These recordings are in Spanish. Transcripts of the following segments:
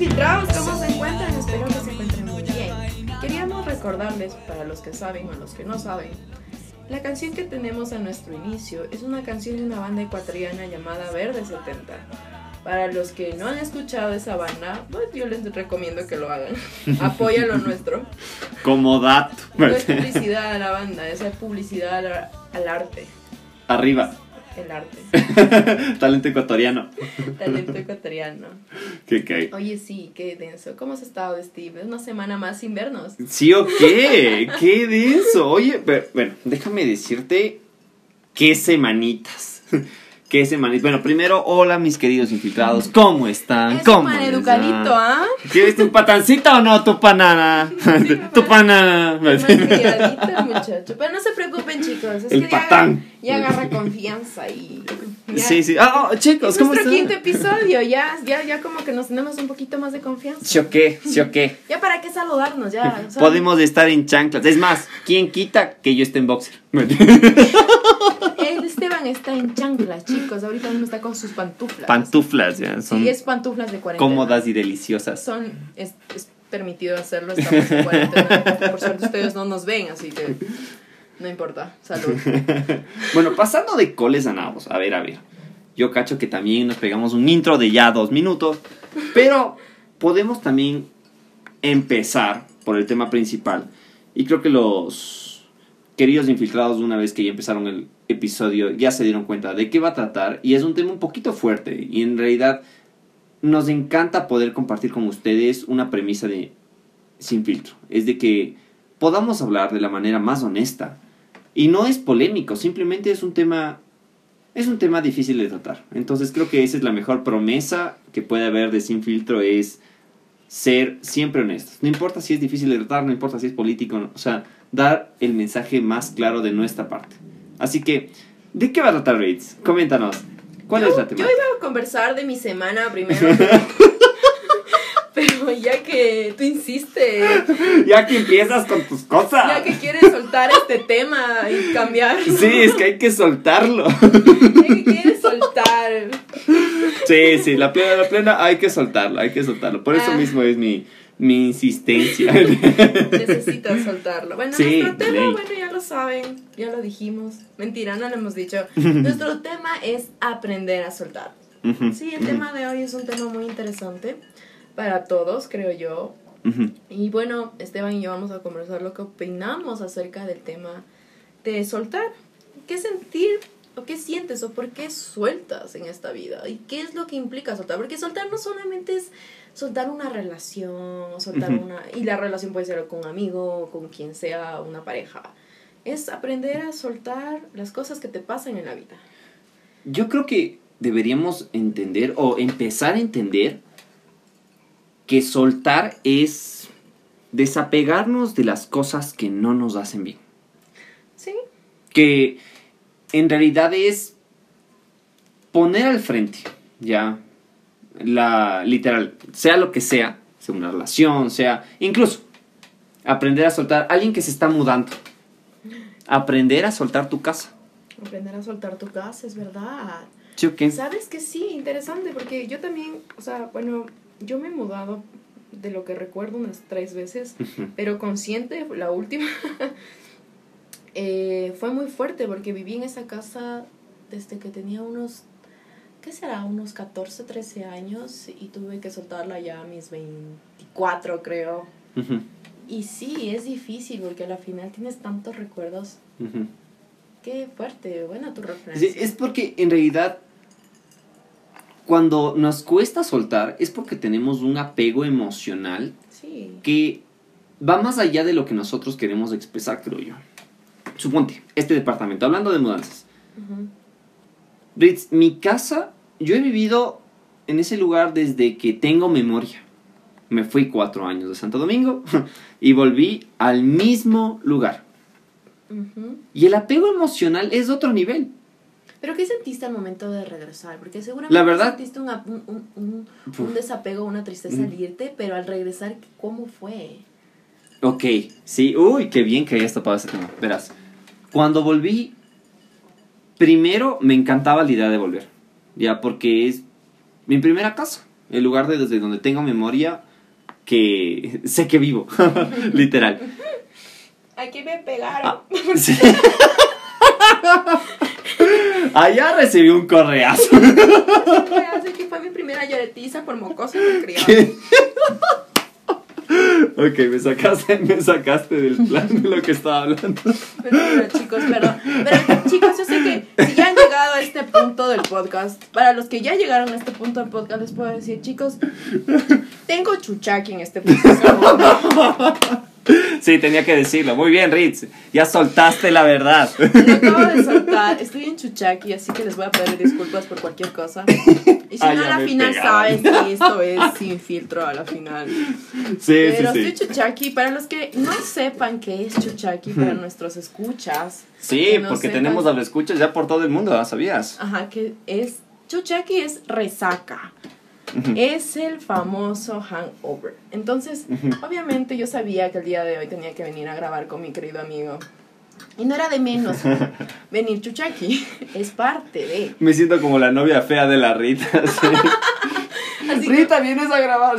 infiltrados, ¿cómo se encuentran? Espero que se encuentren muy bien. Queríamos recordarles, para los que saben o los que no saben, la canción que tenemos a nuestro inicio es una canción de una banda ecuatoriana llamada Verde 70. Para los que no han escuchado esa banda, pues yo les recomiendo que lo hagan. Apoya lo nuestro. Como dato. No es publicidad a la banda, es publicidad al, al arte. Arriba. El arte. Talento ecuatoriano. Talento ecuatoriano. ¿Qué qué? Oye, sí, qué denso. ¿Cómo has estado, Steve? Es una semana más sin vernos. ¿Sí o qué? ¿Qué denso? Oye, pero, bueno, déjame decirte qué semanitas. ¿Qué semanitas? Bueno, primero, hola mis queridos infiltrados, ¿cómo están? Es ¿Cómo les educadito? ¿ah? ¿Quieres un patancito o no, tu panana? tu panana. Muchacho. Pero no se preocupen, chicos. Es El que ya- patán. Ya, agarra confianza y. ya- Sí, sí. Ah, oh, chicos, Es ¿cómo nuestro están? quinto episodio, ya, ya, ya como que nos tenemos un poquito más de confianza. ¿Sí o qué? ¿Sí o qué? Ya para qué saludarnos, ya. sea, Podemos estar en chanclas. Es más, ¿quién quita que yo esté en boxer? El Esteban está en chanclas, chicos. Ahorita mismo está con sus pantuflas. Pantuflas, ya. Son Sí, es pantuflas de cuarentena. cómodas y deliciosas. Son, es, es permitido hacerlo, estamos en cuarentena. Por suerte ustedes no nos ven, así que no importa. Salud. Bueno, pasando de coles a nabos. A ver, a ver. Yo cacho que también nos pegamos un intro de ya dos minutos. Pero podemos también empezar por el tema principal. Y creo que los queridos infiltrados, una vez que ya empezaron el episodio, ya se dieron cuenta de qué va a tratar. Y es un tema un poquito fuerte. Y en realidad nos encanta poder compartir con ustedes una premisa de sin filtro. Es de que podamos hablar de la manera más honesta. Y no es polémico, simplemente es un tema es un tema difícil de tratar. Entonces creo que esa es la mejor promesa que puede haber de sin filtro es ser siempre honestos. No importa si es difícil de tratar, no importa si es político, o sea, dar el mensaje más claro de nuestra parte. Así que, ¿de qué va a tratar Reitz? Coméntanos. ¿Cuál yo, es la yo temática? iba a conversar de mi semana primero. Pero ya que tú insistes, Ya que empiezas con tus cosas. ya que quieres soltar este tema y cambiarlo, Sí, es que hay que soltarlo. ya que quieres soltar. Sí, sí, la plena, la plena hay que soltarlo, hay que soltarlo. Por eso Ah. mismo es mi, mi insistencia. Necesitas soltarlo. Bueno, Sí, nuestro tema, ley. bueno, ya lo saben, ya lo dijimos. Mentira, no lo hemos dicho. nuestro tema es aprender a soltar. Sí, el tema de hoy es un tema muy interesante para todos, creo yo. ujú. Y bueno, Esteban y yo vamos a conversar lo que opinamos acerca del tema de soltar. ¿Qué sentir o qué sientes o por qué sueltas en esta vida? ¿Y qué es lo que implica soltar? Porque soltar no solamente es soltar una relación, soltar Ujú. una... Y la relación puede ser con un amigo, con quien sea, una pareja. Es aprender a soltar las cosas que te pasan en la vida. Yo creo que deberíamos entender o empezar a entender que soltar es desapegarnos de las cosas que no nos hacen bien. Sí, que en realidad es poner al frente, ya, la literal, sea lo que sea, sea una relación, sea, incluso aprender a soltar, alguien que se está mudando, aprender a soltar tu casa, aprender a soltar tu casa, es verdad. Sabes que sí, interesante, porque yo también, o sea, bueno, yo me he mudado de lo que recuerdo unas tres veces, pero consciente, la última, eh, fue muy fuerte porque viví en esa casa desde que tenía unos, ¿qué será? Unos 14, 13 años y tuve que soltarla ya a mis 24, creo. Y sí, es difícil porque a la final tienes tantos recuerdos. Qué fuerte, buena tu referencia. Es porque en realidad cuando nos cuesta soltar es porque tenemos un apego emocional Sí. que va más allá de lo que nosotros queremos expresar, creo yo. Suponte, este departamento, hablando de mudanzas. Ritz, mi casa, yo he vivido en ese lugar desde que tengo memoria. Me fui cuatro años de Santo Domingo y volví al mismo lugar. Y el apego emocional es de otro nivel. ¿Pero qué sentiste al momento de regresar? Porque seguramente La verdad- sentiste un, un, un, un- desapego, una tristeza Mm. al irte, pero al regresar, ¿cómo fue? Ok, sí, uy, qué bien que hayas topado ese tema. Verás, cuando volví, primero me encantaba la idea de volver, ya, porque es mi primera casa. el lugar de, desde donde tengo memoria que sé que vivo, literal. Aquí me pegaron. Ah, sí. Allá recibí un correazo. Así que fue mi primera lloretiza por mocoso criado. ¿Qué? ok, me sacaste, me sacaste del plan de lo que estaba hablando. Pero, pero, chicos, perdón. Pero chicos, yo sé que si ya han llegado a este punto del podcast, para los que ya llegaron a este punto del podcast, les puedo decir, chicos, tengo chuchaki en este podcast. Sí, tenía que decirlo. Muy bien, Ritz. Ya soltaste la verdad. Lo acabo de soltar. Estoy en chuchaki, así que les voy a pedir disculpas por cualquier cosa. Y si Ah, no, a la final saben que esto es sin filtro a la final. Sí, Pero sí, estoy sí. chuchaki. Para los que no sepan qué es chuchaki, para nuestros escuchas. Sí, no porque sepan- tenemos escuchas ya por todo el mundo, ¿ah? ¿sabías? Ajá, que es. Chuchaki es resaca. Es el famoso hangover. Entonces, obviamente yo sabía que el día de hoy tenía que venir a grabar con mi querido amigo. Y no era de menos venir chuchaki. Es parte de. Me siento como la novia fea de la Rita. sí. Así que Rita, vienes a grabar.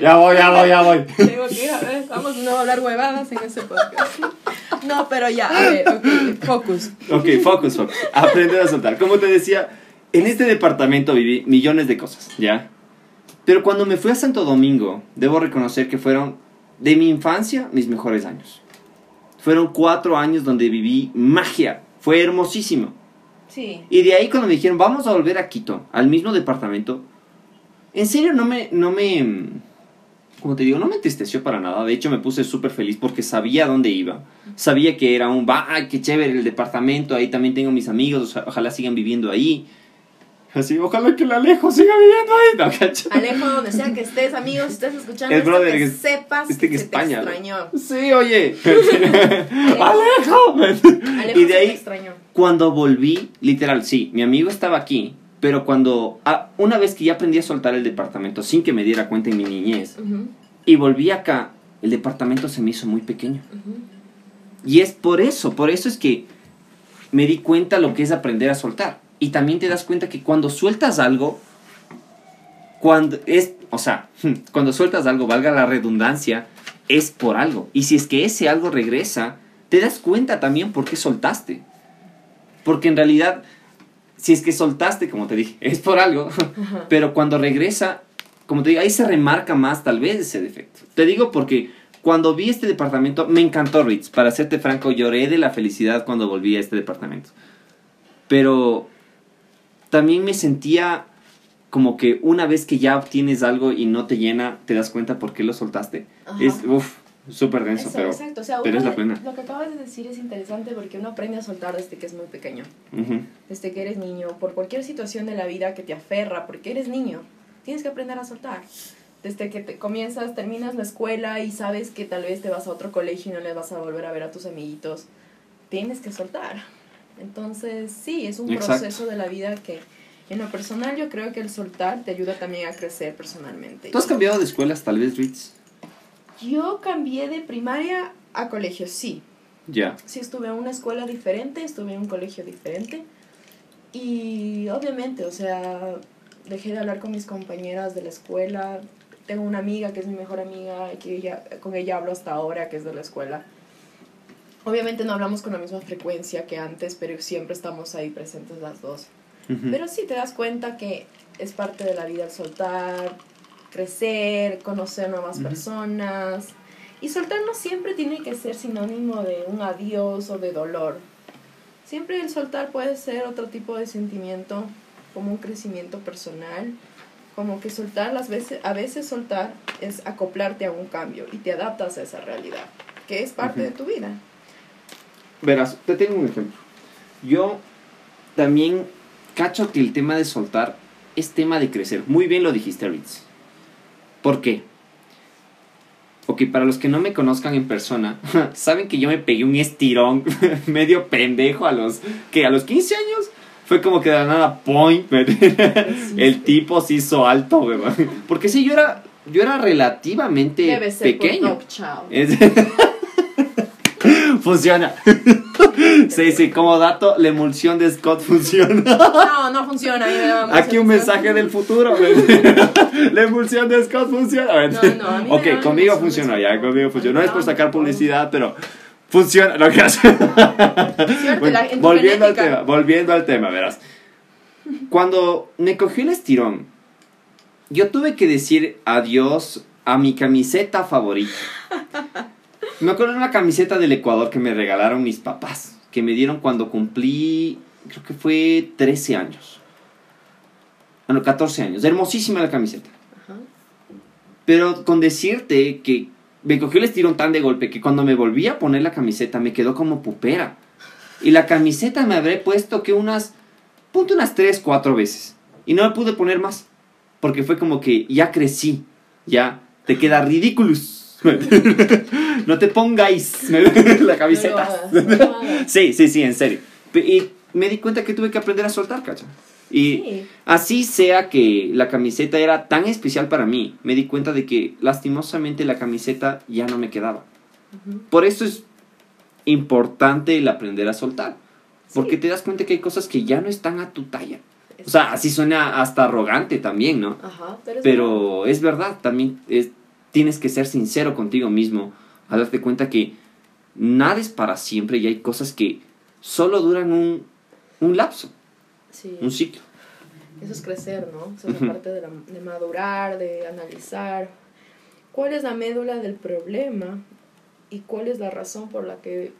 Ya voy, ya voy, ya voy. tengo que ir a ver. Vamos no a hablar huevadas en ese podcast. No, pero ya, a ver, ok, focus. Ok, focus, focus. Aprender a soltar. Como te decía, en este departamento viví millones de cosas, ¿ya? Pero cuando me fui a Santo Domingo, debo reconocer que fueron de mi infancia mis mejores años. Fueron cuatro años donde viví magia. Fue hermosísimo. Sí. Y de ahí cuando me dijeron, vamos a volver a Quito, al mismo departamento, en serio no me, no me, como te digo, no me entristeció para nada. De hecho me puse súper feliz porque sabía dónde iba. Sabía que era un, va, qué chévere el departamento, ahí también tengo mis amigos, ojalá sigan viviendo ahí. Así, ojalá que el Alejo siga viviendo ahí. ¿no? Alejo, donde sea que estés, amigos, si estés escuchando El esto, brother que que- sepas este que que se España, te ¿no? extrañó. Sí, oye. Alejo ¡Alejo! y de ahí, extrañó. Cuando volví, literal, sí, mi amigo estaba aquí, pero cuando, ah, una vez que ya aprendí a soltar el departamento sin que me diera cuenta en mi niñez, y volví acá, el departamento se me hizo muy pequeño. Y es por eso, por eso es que me di cuenta lo que es aprender a soltar. Y también te das cuenta que cuando sueltas algo, cuando es, o sea, cuando sueltas algo, valga la redundancia, es por algo. Y si es que ese algo regresa, te das cuenta también por qué soltaste. Porque en realidad, si es que soltaste, como te dije, es por algo, Ajá. pero cuando regresa, como te digo, ahí se remarca más tal vez ese defecto. Te digo porque cuando vi este departamento, me encantó Ritz. Para serte franco, lloré de la felicidad cuando volví a este departamento. Pero también me sentía como que una vez que ya obtienes algo y no te llena, te das cuenta por qué lo soltaste. Ajá. Es, uff, súper denso, Eso, pero... exacto. O sea, pero es la plena. Lo que acabas de decir es interesante porque uno aprende a soltar desde que es muy pequeño. Desde que eres niño, por cualquier situación de la vida que te aferra, porque eres niño, tienes que aprender a soltar. Desde que te comienzas, terminas la escuela y sabes que tal vez te vas a otro colegio y no les vas a volver a ver a tus amiguitos, tienes que soltar. Entonces, sí, es un Exacto. proceso de la vida que en lo personal yo creo que el soltar te ayuda también a crecer personalmente. ¿Tú has cambiado de escuelas tal vez, Ritz? Yo cambié de primaria a colegio, sí. Ya. Sí, estuve en una escuela diferente, estuve en un colegio diferente. Y obviamente, o sea, dejé de hablar con mis compañeras de la escuela. Tengo una amiga que es mi mejor amiga, que ella, con ella hablo hasta ahora, que es de la escuela. Obviamente no hablamos con la misma frecuencia que antes, pero siempre estamos ahí presentes las dos. Pero sí te das cuenta que es parte de la vida el soltar, crecer, conocer nuevas personas. Y soltar no siempre tiene que ser sinónimo de un adiós o de dolor. Siempre el soltar puede ser otro tipo de sentimiento, como un crecimiento personal, como que soltar las veces, a veces soltar es acoplarte a un cambio y te adaptas a esa realidad, que es parte de tu vida. Verás, te tengo un ejemplo. Yo también cacho que el tema de soltar es tema de crecer. Muy bien lo dijiste, Ritz. ¿Por qué? Ok, para los que no me conozcan en persona, saben que yo me pegué un estirón medio pendejo a los, que a los 15 años. Fue como que de la nada, point, el tipo se hizo alto, weón. Porque sí, yo era, yo era relativamente Debe ser pequeño. por child. Funciona. Sí, sí, como dato, la emulsión de Scott funciona. No, no funciona. Aquí un mensaje del futuro. La emulsión de Scott funciona. No, no, a mí ok, conmigo de ya, conmigo funciona. No es por sacar publicidad, pero funciona lo que hace. Bueno, volviendo al tema, volviendo al tema, verás. Cuando me cogió el estirón, yo tuve que decir adiós a mi camiseta favorita. Me acuerdo de una camiseta del Ecuador que me regalaron mis papás, que me dieron cuando cumplí, creo que fue 13 años. Bueno, 14 años. Hermosísima la camiseta. Ajá. Pero con decirte que me cogió el estirón tan de golpe que cuando me volví a poner la camiseta me quedó como pupera. Y la camiseta me habré puesto que unas, punto unas 3, 4 veces. Y no me pude poner más. Porque fue como que ya crecí. Ya te queda ridículus. no te pongáis la No camiseta. hagas, no. Sí, sí, sí, en serio. Y me di cuenta que tuve que aprender a soltar, cacha. Y Sí. así sea que la camiseta era tan especial para mí, me di cuenta de que lastimosamente la camiseta ya no me quedaba. Por eso es importante el aprender a soltar. Porque te das cuenta que hay cosas que ya no están a tu talla. O sea, así suena hasta arrogante también, ¿no? Ajá, pero es verdad. Pero es verdad, también es- tienes que ser sincero contigo mismo, a darte cuenta que nada es para siempre y hay cosas que solo duran un, un lapso, Sí. un ciclo. Eso es crecer, ¿no? Eso es la parte de, la- de madurar, de analizar cuál es la médula del problema y cuál es la razón por la que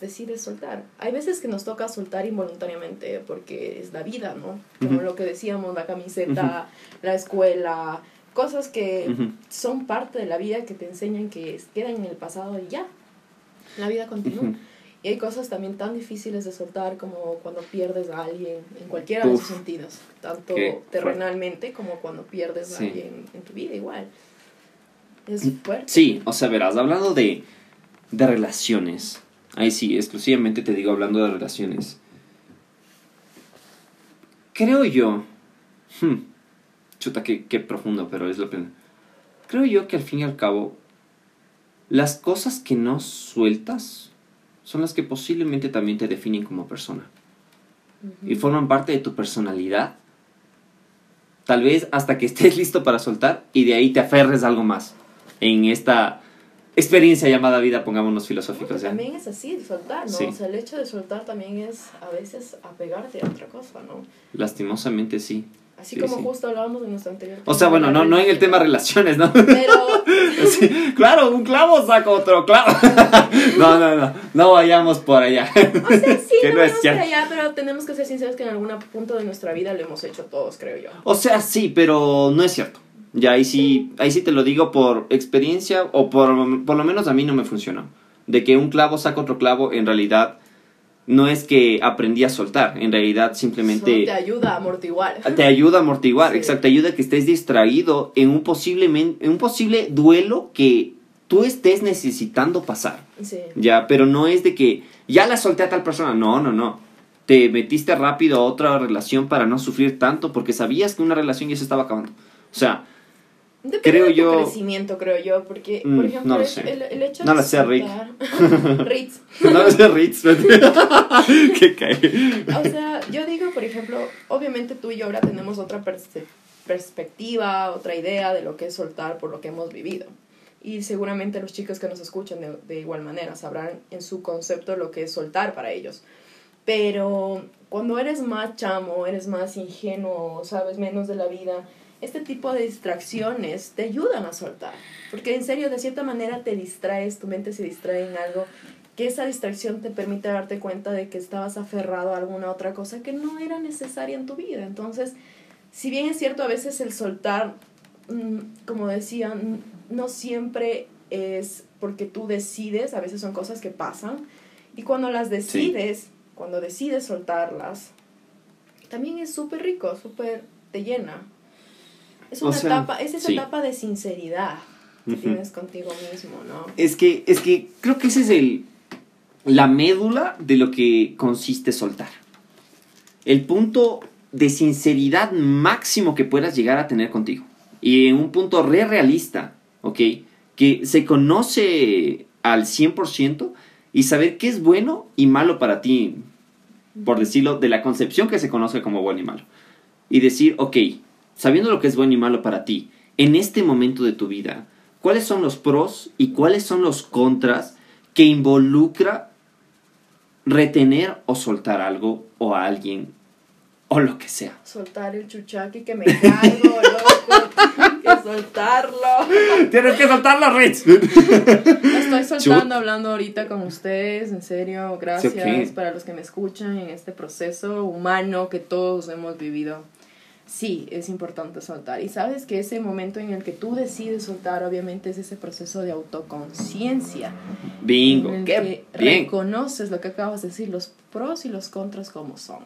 decides soltar. Hay veces que nos toca soltar involuntariamente porque es la vida, ¿no? Como Ujú. lo que decíamos, la camiseta, la escuela, cosas que Ujú. son parte de la vida que te enseñan que quedan en el pasado y ya. La vida continúa. Ujú. Y hay cosas también tan difíciles de soltar como cuando pierdes a alguien en cualquiera de Uf. sus sentidos, tanto terrenalmente como cuando pierdes Sí. a alguien en tu vida igual. Es fuerte. Sí, o sea, verás, hablando de, de relaciones, ahí sí, exclusivamente te digo hablando de relaciones. Creo yo, hmm, chuta, qué, qué profundo, pero es la pena. Creo yo que al fin y al cabo, las cosas que no sueltas son las que posiblemente también te definen como persona Ujú. y forman parte de tu personalidad. Tal vez hasta que estés listo para soltar y de ahí te aferres a algo más en esta experiencia llamada vida, pongámonos filosóficos. ¿ya? también es así, soltar, ¿no? Sí. O sea, el hecho de soltar también es a veces apegarte a otra cosa, ¿no? Lastimosamente sí. Así Sí, como sí. justo hablábamos en nuestro anterior. O sea, bueno, no, no en el tema relaciones, ¿no? Pero Sí, claro, un clavo saca otro clavo. No, no, no, no vayamos por allá. O sea, sí, Que no no cierto. para allá, pero tenemos que ser sinceros que en algún punto de nuestra vida lo hemos hecho todos, creo yo. O sea, sí, pero no es cierto. Ya ahí sí, ahí sí te lo digo por experiencia o por, por lo menos a mí no me funcionó. De que un clavo saca otro clavo, en realidad no es que aprendí a soltar, en realidad Solo simplemente te ayuda a amortiguar. te ayuda a amortiguar, Sí. exacto, te ayuda a que estés distraído en un, posiblemente, en un posible duelo que tú estés necesitando pasar. Sí. Ya, pero no es de que ya la solté a tal persona. No, no, no. Te metiste rápido a otra relación para no sufrir tanto porque sabías que una relación ya se estaba acabando. O sea, Depende Creo de tu yo- crecimiento, creo yo, porque, Mm, por ejemplo, no lo el- sé. El, el hecho No de lo sé, Rick. Ritz. no es de Ritz. ¿Qué cae? O sea, yo digo, por ejemplo, obviamente tú y yo ahora tenemos otra perce- perspectiva, otra idea de lo que es soltar por lo que hemos vivido. Y seguramente los chicos que nos escuchan de, de igual manera sabrán en su concepto lo que es soltar para ellos. Pero cuando eres más chamo, eres más ingenuo, sabes menos de la vida, este tipo de distracciones te ayudan a soltar. Porque en serio, de cierta manera te distraes, tu mente se distrae en algo, que esa distracción te permite darte cuenta de que estabas aferrado a alguna otra cosa que no era necesaria en tu vida. Entonces, si bien es cierto, a veces el soltar, mm, como decía, no siempre es porque tú decides, a veces son cosas que pasan. Y cuando las decides, cuando decides soltarlas, también es súper rico, súper te llena. Es O una sea, etapa, es esa sí. etapa de sinceridad que tienes contigo mismo, ¿no? Es que, es que creo que ese es el, la médula de lo que consiste soltar. El punto de sinceridad máximo que puedas llegar a tener contigo. Y en un punto re realista, ¿ok? Que se conoce al 100% y saber qué es bueno y malo para ti, por decirlo, de la concepción que se conoce como bueno y malo. Y decir, ok, sabiendo lo que es bueno y malo para ti, en este momento de tu vida, ¿cuáles son los pros y cuáles son los contras que involucra retener o soltar algo o a alguien o lo que sea? Soltar el chuchaqui que me cargo, loco. que soltarlo. Tienes que soltarlo, Ritz. Estoy soltando hablando ahorita con ustedes, en serio. Gracias Sí, para los que me escuchan en este proceso humano que todos hemos vivido. Sí, es importante soltar. Y sabes que ese momento en el que tú decides soltar, obviamente, es ese proceso de autoconciencia. Bingo, en el qué que bien. reconoces lo que acabas de decir, los pros y los contras como son.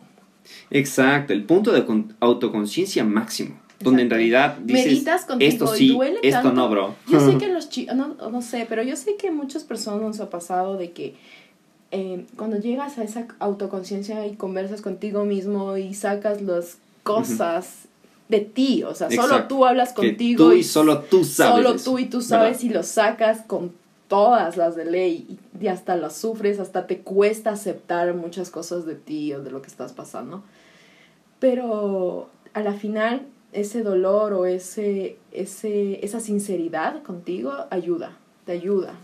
Exacto, el punto de con- autoconciencia máximo, donde en realidad dices, Meditas contigo esto y sí, duele esto tanto. no, bro. Yo sé que los chicos, no, no sé, pero yo sé que muchas personas nos ha pasado de que eh, cuando llegas a esa autoconciencia y conversas contigo mismo y sacas las cosas de ti, o sea, solo tú hablas Que contigo tú y solo tú sabes solo eso, tú y tú ¿verdad? sabes y lo sacas con todas las de ley y, hasta las sufres, hasta te cuesta aceptar muchas cosas de ti o de lo que estás pasando. Pero a la final ese dolor o ese, ese, esa sinceridad contigo ayuda, te ayuda,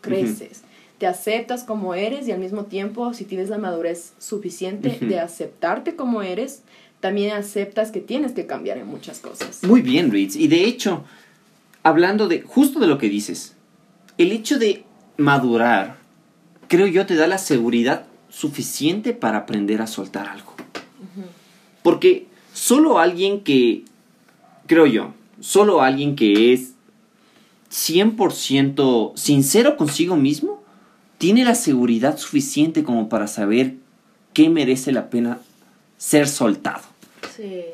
creces, te aceptas como eres y al mismo tiempo si tienes la madurez suficiente de aceptarte como eres, también aceptas que tienes que cambiar en muchas cosas. Muy bien, Ritz. Y de hecho, hablando de justo de lo que dices, el hecho de madurar, creo yo, te da la seguridad suficiente para aprender a soltar algo. Porque solo alguien que, creo yo, solo alguien que es 100% sincero consigo mismo, tiene la seguridad suficiente como para saber qué merece la pena ser soltado. Sí.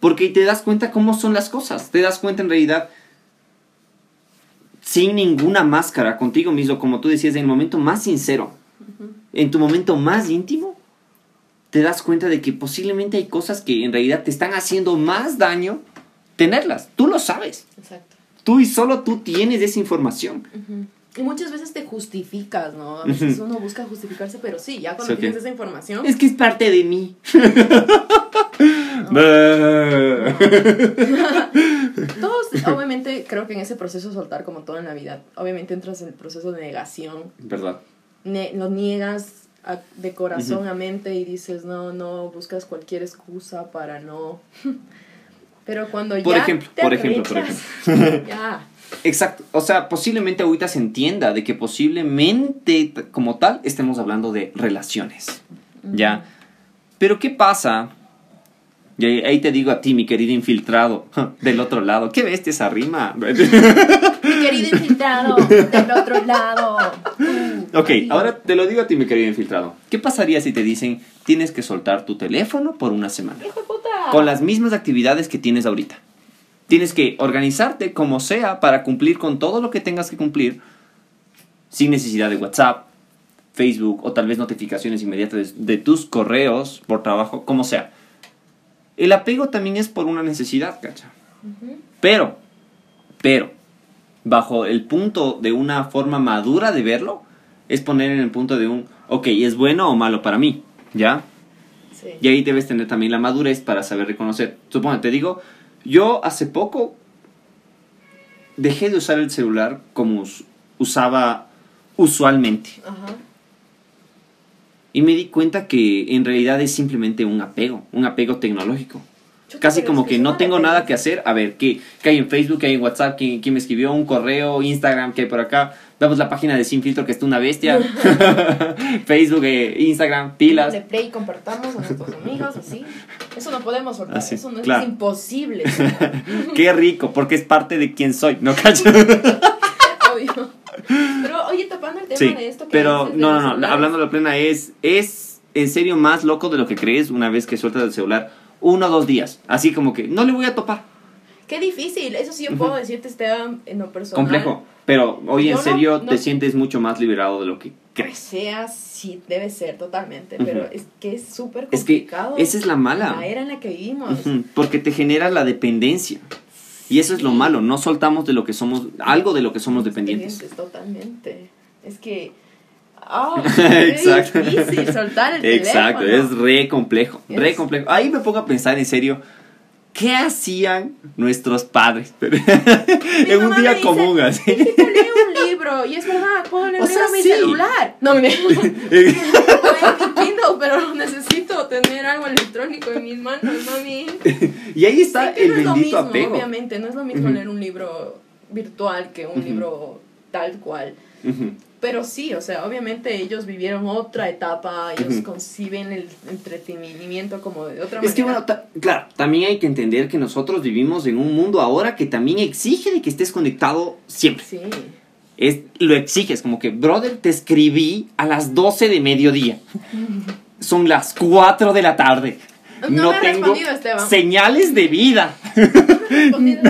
Porque te das cuenta cómo son las cosas. Te das cuenta en realidad sin ninguna máscara contigo mismo, como tú decías, en el momento más sincero, en tu momento más íntimo, te das cuenta de que posiblemente hay cosas que en realidad te están haciendo más daño tenerlas. Tú lo sabes. Exacto. Tú y solo tú tienes esa información. Y muchas veces te justificas, ¿no? A veces uno busca justificarse, pero sí, ya cuando tienes esa información. Es que es parte de mí. Todos, obviamente, creo que en ese proceso de soltar, como todo en la vida, obviamente entras en el proceso de negación. ¿Verdad? Ne- lo niegas a- de corazón a mente y dices, no, no, buscas cualquier excusa para no. Pero cuando Por ya. ejemplo, te por ejemplo, por atrechas, ya. Exacto. O sea, posiblemente ahorita se entienda de que posiblemente como tal estemos hablando de relaciones. ¿Ya? Pero ¿qué pasa? Y ahí, ahí te digo a ti, mi querido infiltrado, del otro lado. ¿Qué bestia esa rima? Mi querido infiltrado, del otro lado. Uh, ok, ay. ahora te lo digo a ti, mi querido infiltrado. ¿Qué pasaría si te dicen tienes que soltar tu teléfono por una semana? ¡Hijo de puta! Con las mismas actividades que tienes ahorita. Tienes que organizarte como sea para cumplir con todo lo que tengas que cumplir sin necesidad de WhatsApp, Facebook o tal vez notificaciones inmediatas de, de tus correos por trabajo, como sea. El apego también es por una necesidad, ¿cacha? Pero, pero, bajo el punto de una forma madura de verlo, es poner en el punto de un, ok, ¿es bueno o malo para mí? ¿Ya? Sí. Y ahí debes tener también la madurez para saber reconocer. Supongo, te digo, yo hace poco dejé de usar el celular como us- usaba usualmente. Ajá. Y me di cuenta que en realidad es simplemente un apego, un apego tecnológico. Casi como que no tengo nada que hacer. A ver, ¿qué, qué hay en Facebook? ¿Qué hay en WhatsApp? ¿Quién, quién me escribió? ¿Un correo? ¿Instagram? ¿Qué hay por acá? Vamos la página de Sin Filtro, que está una bestia. Facebook, eh, Instagram, pilas. De play compartamos a nuestros amigos, así. Eso no podemos soltar, Así, eso no claro. es imposible. Qué rico, porque es parte de quién soy, ¿no cacho? obvio. Pero oye, tapando el tema Sí, de esto que pero no, no, no, celulares, hablando de la plena, es, es en serio más loco de lo que crees una vez que sueltas el celular uno o dos días. Así como que no le voy a topar. Qué difícil, eso sí yo puedo decirte, Esteban, en lo personal. Complejo. Pero hoy en no- serio no- te sientes mucho más liberado de lo que crees. sea, sí, debe ser totalmente, Ujú. pero es que es súper Es que complicado. esa es la mala. La era en la que vivimos. Ujú, Porque te genera la dependencia. Y eso es lo malo, no soltamos de lo que somos, algo de lo que somos dependientes. Totalmente. Es que Oh, es Exacto. difícil soltar el Exacto, teléfono. es re complejo, re Es- complejo. Ahí me pongo a pensar en serio, ¿qué hacían nuestros padres? En un día dice, común así. "Hijita, lee un libro. Y es verdad, puedo leer O sea, en mi sí. celular. No, me Kindle, pero necesito tener algo electrónico en mis manos, mami. y ahí está que el no es lo bendito mismo, apego. obviamente, no es lo mismo Ujú. leer un libro virtual que un Ujú. libro tal cual. Ujú. Pero sí, o sea, obviamente ellos vivieron otra etapa, ellos Ujú. conciben el entretenimiento como de otra Es que manera. bueno, ta- claro, también hay que entender que nosotros vivimos en un mundo ahora que también exige de que estés conectado siempre. Sí. Es, lo exiges, como que, brother, te escribí a las 12 de mediodía. Son las 4 de la tarde. No No, me tengo respondido, Esteban. señales de vida. Esteban.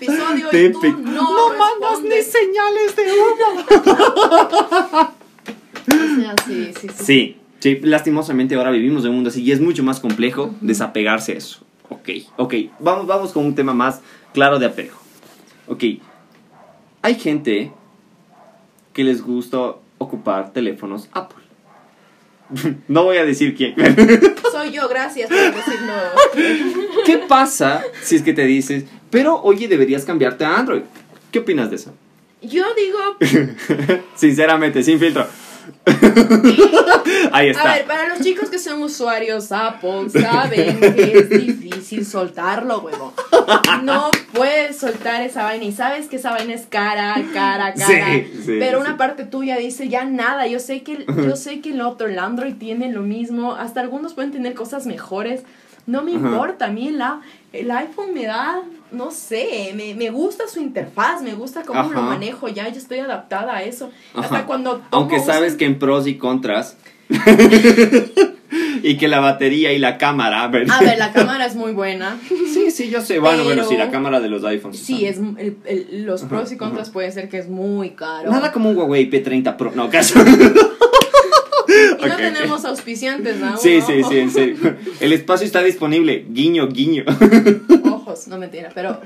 Episodio y tú Tepe. no, mandas ni señales de humo. O sea, sí, sí, sí. Sí, sí, lastimosamente ahora vivimos en un mundo así y es mucho más complejo desapegarse de eso. Ok, ok, vamos, vamos con un tema más claro de apego. Ok, hay gente que les gusta ocupar teléfonos Apple. No voy a decir quién. Soy yo, gracias por decirlo. ¿Qué pasa si es que te dices, pero oye, deberías cambiarte a Android? ¿Qué opinas de eso? Yo digo, Sinceramente, sin filtro. Ahí está. a ver, para los chicos que son usuarios Apple, saben que es difícil soltarlo, huevo. No puedes soltar esa vaina y sabes que esa vaina es cara, cara, cara. Sí, sí, pero sí. una parte tuya dice ya nada. Yo sé que yo sé que el otro, el Android tiene lo mismo. Hasta algunos pueden tener cosas mejores. No me Ajá. importa, a mí la, el iPhone me da, no sé, me, me gusta su interfaz, me gusta cómo lo manejo, ya, yo estoy adaptada a eso. Ajá. Hasta cuando... Aunque sabes uso- que en pros y contras. y que la batería y la cámara. A ver, A ver, la cámara es muy buena. sí, sí, yo sé. Bueno, bueno, Pero- sí, la cámara de los iPhones. Sí, es el- el- los Ajá, pros y contras ajá. puede ser que es muy caro. Nada como un Huawei P30 Pro. No, caso. y no tenemos auspiciantes, ¿no? Sí, sí, sí, en serio. El espacio está disponible. Guiño, guiño. Ojos, no mentira, pero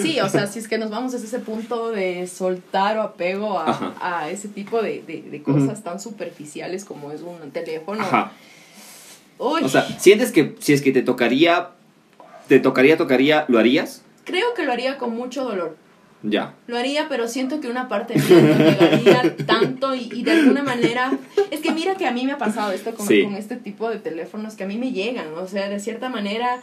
sí, o sea, si es que nos vamos desde ese punto de soltar o apego a, a ese tipo de, de- de cosas tan superficiales como es un teléfono. Ajá. Uy, O sea, ¿sientes que si es que te tocaría, te tocaría, tocaría, lo harías? creo que lo haría con mucho dolor. Ya. Lo haría, pero siento que una parte mía no llegaría tanto y, y de alguna manera... Es que mira que a mí me ha pasado esto con, Sí. con este tipo de teléfonos que a mí me llegan, o sea, de cierta manera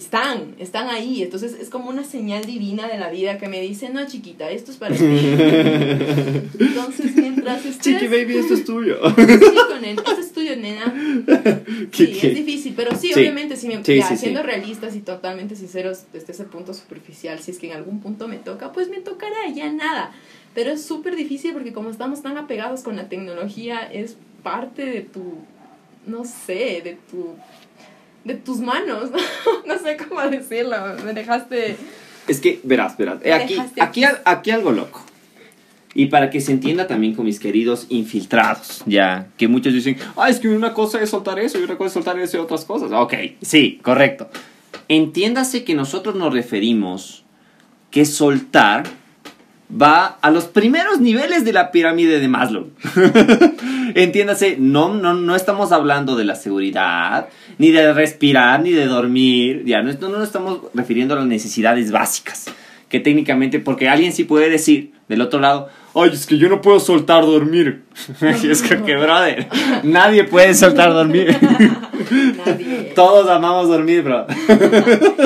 están, están ahí, entonces es como una señal divina de la vida que me dice, no chiquita, esto es para ti. Entonces mientras estés... Chiqui baby, esto es tuyo. Sí, con él, esto es tuyo, nena. Sí, ¿Qué- qué? es difícil, pero sí, Sí. obviamente, si me, Sí, ya, siendo realistas y totalmente sinceros desde ese punto superficial, si es que en algún punto me toca, pues me tocará, ya nada. Pero es súper difícil porque como estamos tan apegados con la tecnología, es parte de tu, no sé, de tu, de tus manos, no sé cómo decirlo, me dejaste... Es que, verás, verás. eh, Aquí, aquí, aquí. aquí algo loco. Y para que se entienda también con mis queridos infiltrados, ya, que muchos dicen, ah, es que una cosa es soltar eso y una cosa es soltar eso y otras cosas. Ok, sí, correcto. Entiéndase que nosotros nos referimos que soltar va a los primeros niveles de la pirámide de Maslow. Entiéndase, no, no, no estamos hablando de la seguridad, ni de respirar, ni de dormir, ya, no, no nos estamos refiriendo a las necesidades básicas, que técnicamente, porque alguien sí puede decir, del otro lado, ay, es que yo no puedo soltar dormir. y es que, que, brother, nadie puede soltar dormir. Nadie. Todos amamos dormir, bro.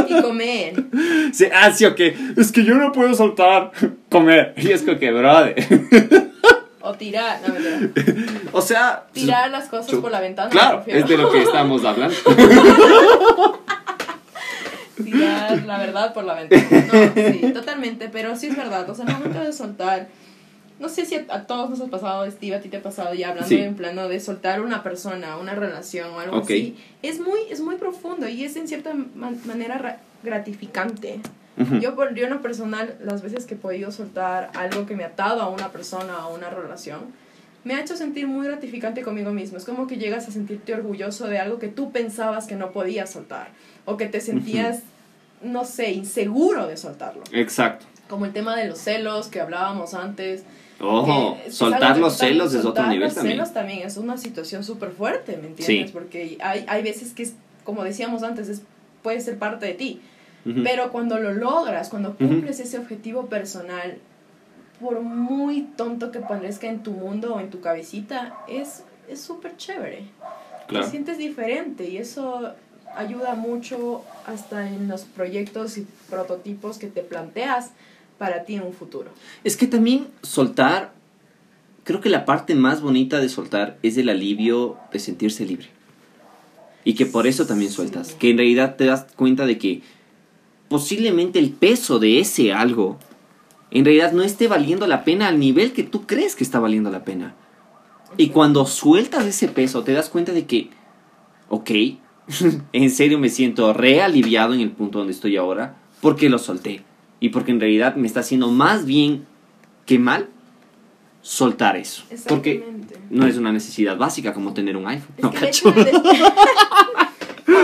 y comer. Sí, ah, sí, ok. Es que yo no puedo soltar comer. Y es que, que, brother. O tirar, no. O sea. Tirar las cosas por la ventana. Claro, es de lo que estamos hablando. tirar la verdad por la ventana. No, sí, totalmente, pero sí es verdad. O sea, el momento de soltar. No sé si a, a todos nos ha pasado, Steve, a ti te ha pasado ya hablando Sí. en plano de soltar una persona, una relación o algo Ok. así. Es muy, es muy profundo y es en cierta man- manera ra- Yo, por, yo en lo personal, las veces que he podido soltar algo que me ha atado a una persona o a una relación, me ha hecho sentir muy gratificante conmigo mismo. Es como que llegas a sentirte orgulloso de algo que tú pensabas que no podías soltar o que te sentías, no sé, inseguro de soltarlo. Exacto. Como el tema de los celos que hablábamos antes. Ojo, que soltar los celos es otro nivel los también. celos también es una situación súper fuerte, ¿me entiendes? Sí. Porque hay, hay veces que, es, como decíamos antes, es, puede ser parte de ti. Pero cuando lo logras, cuando cumples ese objetivo personal, por muy tonto que parezca en tu mundo o en tu cabecita, es es súper chévere. Claro. Te sientes diferente y eso ayuda mucho hasta en los proyectos y prototipos que te planteas para ti en un futuro. Es que también soltar, creo que la parte más bonita de soltar es el alivio de sentirse libre. Y que por eso también Sí. sueltas. Que en realidad te das cuenta de que posiblemente el peso de ese algo en realidad no esté valiendo la pena al nivel que tú crees que está valiendo la pena. Y cuando sueltas ese peso te das cuenta de que, ok, en serio me siento re aliviado en el punto donde estoy ahora porque lo solté. Y porque en realidad me está haciendo más bien que mal soltar eso. Porque no es una necesidad básica como tener un iPhone. Es No, cacho.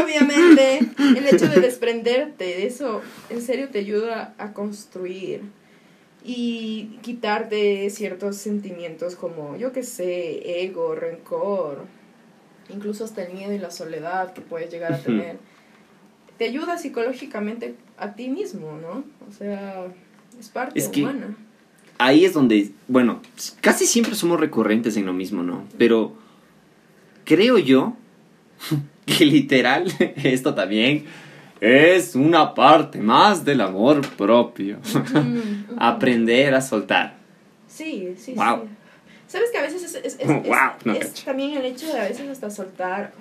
Obviamente, el hecho de desprenderte de eso, en serio te ayuda a construir y quitarte ciertos sentimientos como, yo qué sé, ego, rencor, incluso hasta el miedo y la soledad que puedes llegar a tener. Te ayuda psicológicamente a ti mismo, ¿no? O sea, es parte Es que- humana. Ahí es donde, bueno, casi siempre somos recurrentes en lo mismo, ¿no? Pero creo yo que literal esto también es una parte más del amor propio. Aprender a soltar. Sí, sí, Wow. sí. Sabes que a veces es, es, es- Wow, es- no es cacho. también el hecho de a veces hasta soltar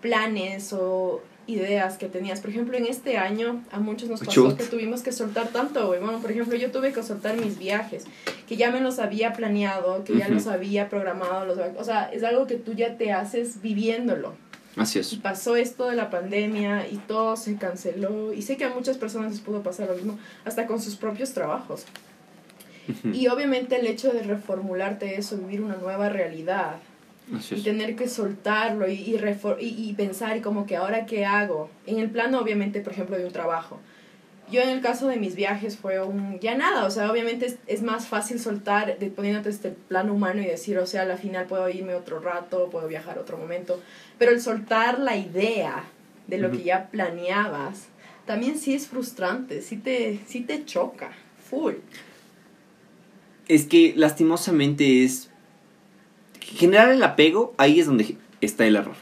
planes o ideas que tenías. Por ejemplo, en este año a muchos nos pasó Chut. que tuvimos que soltar tanto, güey. Bueno, por ejemplo, yo tuve que soltar mis viajes, que ya me los había planeado, que ya los había programado. Los, o sea, es algo que tú ya te haces viviéndolo. Así Y pasó esto de la pandemia y todo se canceló. Y sé que a muchas personas les pudo pasar lo mismo, hasta con sus propios trabajos. Y obviamente el hecho de reformularte eso, vivir una nueva realidad Así y tener que soltarlo y, y, y, y pensar como que ahora qué hago. En el plano obviamente, por ejemplo, de un trabajo. Yo en el caso de mis viajes fue un... Ya nada, o sea, obviamente es, es más fácil soltar de poniéndote este plano humano y decir, o sea, a la final puedo irme otro rato, puedo viajar otro momento. Pero el soltar la idea de lo que ya planeabas, también sí es frustrante, sí te, sí te choca, full. Es que lastimosamente es... Generar el apego, ahí es donde está el error.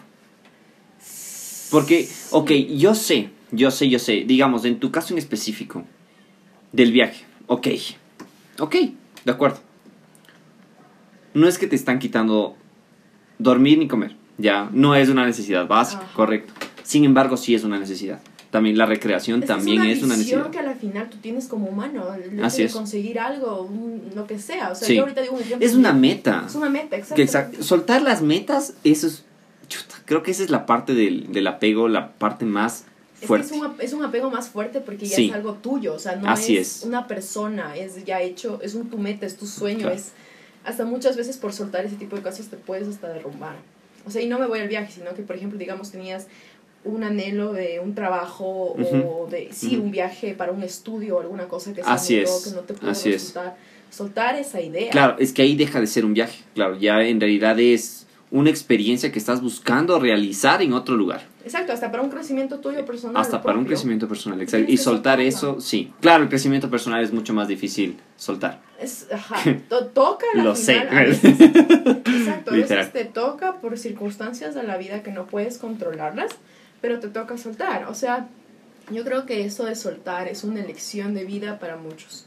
Porque, ok, yo sé, yo sé, yo sé, digamos, en tu caso en específico, del viaje, ok, ok, de acuerdo. No es que te están quitando dormir ni comer, ya, no es una necesidad básica, Ajá. correcto. Sin embargo, sí es una necesidad. También la recreación Es también es una visión necesidad. que a la final tú tienes como humano, el Así de es. conseguir algo, un- lo que sea. O sea, Sí. yo ahorita digo un ejemplo. Es una meta. Es una meta, exacto. Soltar las metas, eso es... chuta, creo que esa es la parte del, del apego, la parte más Es que fuerte. es un, es un apego más fuerte porque ya Sí. es algo tuyo, o sea, no Así es, es. una persona, es ya hecho, es un tu meta, es tu sueño, Claro. es hasta muchas veces por soltar ese tipo de cosas te puedes hasta derrumbar. O sea, y no me voy al viaje, sino que por ejemplo, digamos tenías un anhelo de un trabajo o Ujú. de sí, Ujú. un viaje para un estudio o alguna cosa que se Así es, que no te pudo así es. resultar. Soltar esa idea. Claro, es que ahí deja de ser un viaje. Claro, ya en realidad es una experiencia que estás buscando realizar en otro lugar. Exacto, hasta para un crecimiento tuyo personal. Hasta para un crecimiento personal. exacto. Y soltar eso, sí. Claro, el crecimiento personal es mucho más difícil soltar. Es, ajá, to- toca la Lo final, sé. a veces- exacto, a veces te toca por circunstancias de la vida que no puedes controlarlas, pero te toca soltar. O sea, yo creo que eso de soltar es una elección de vida para muchos.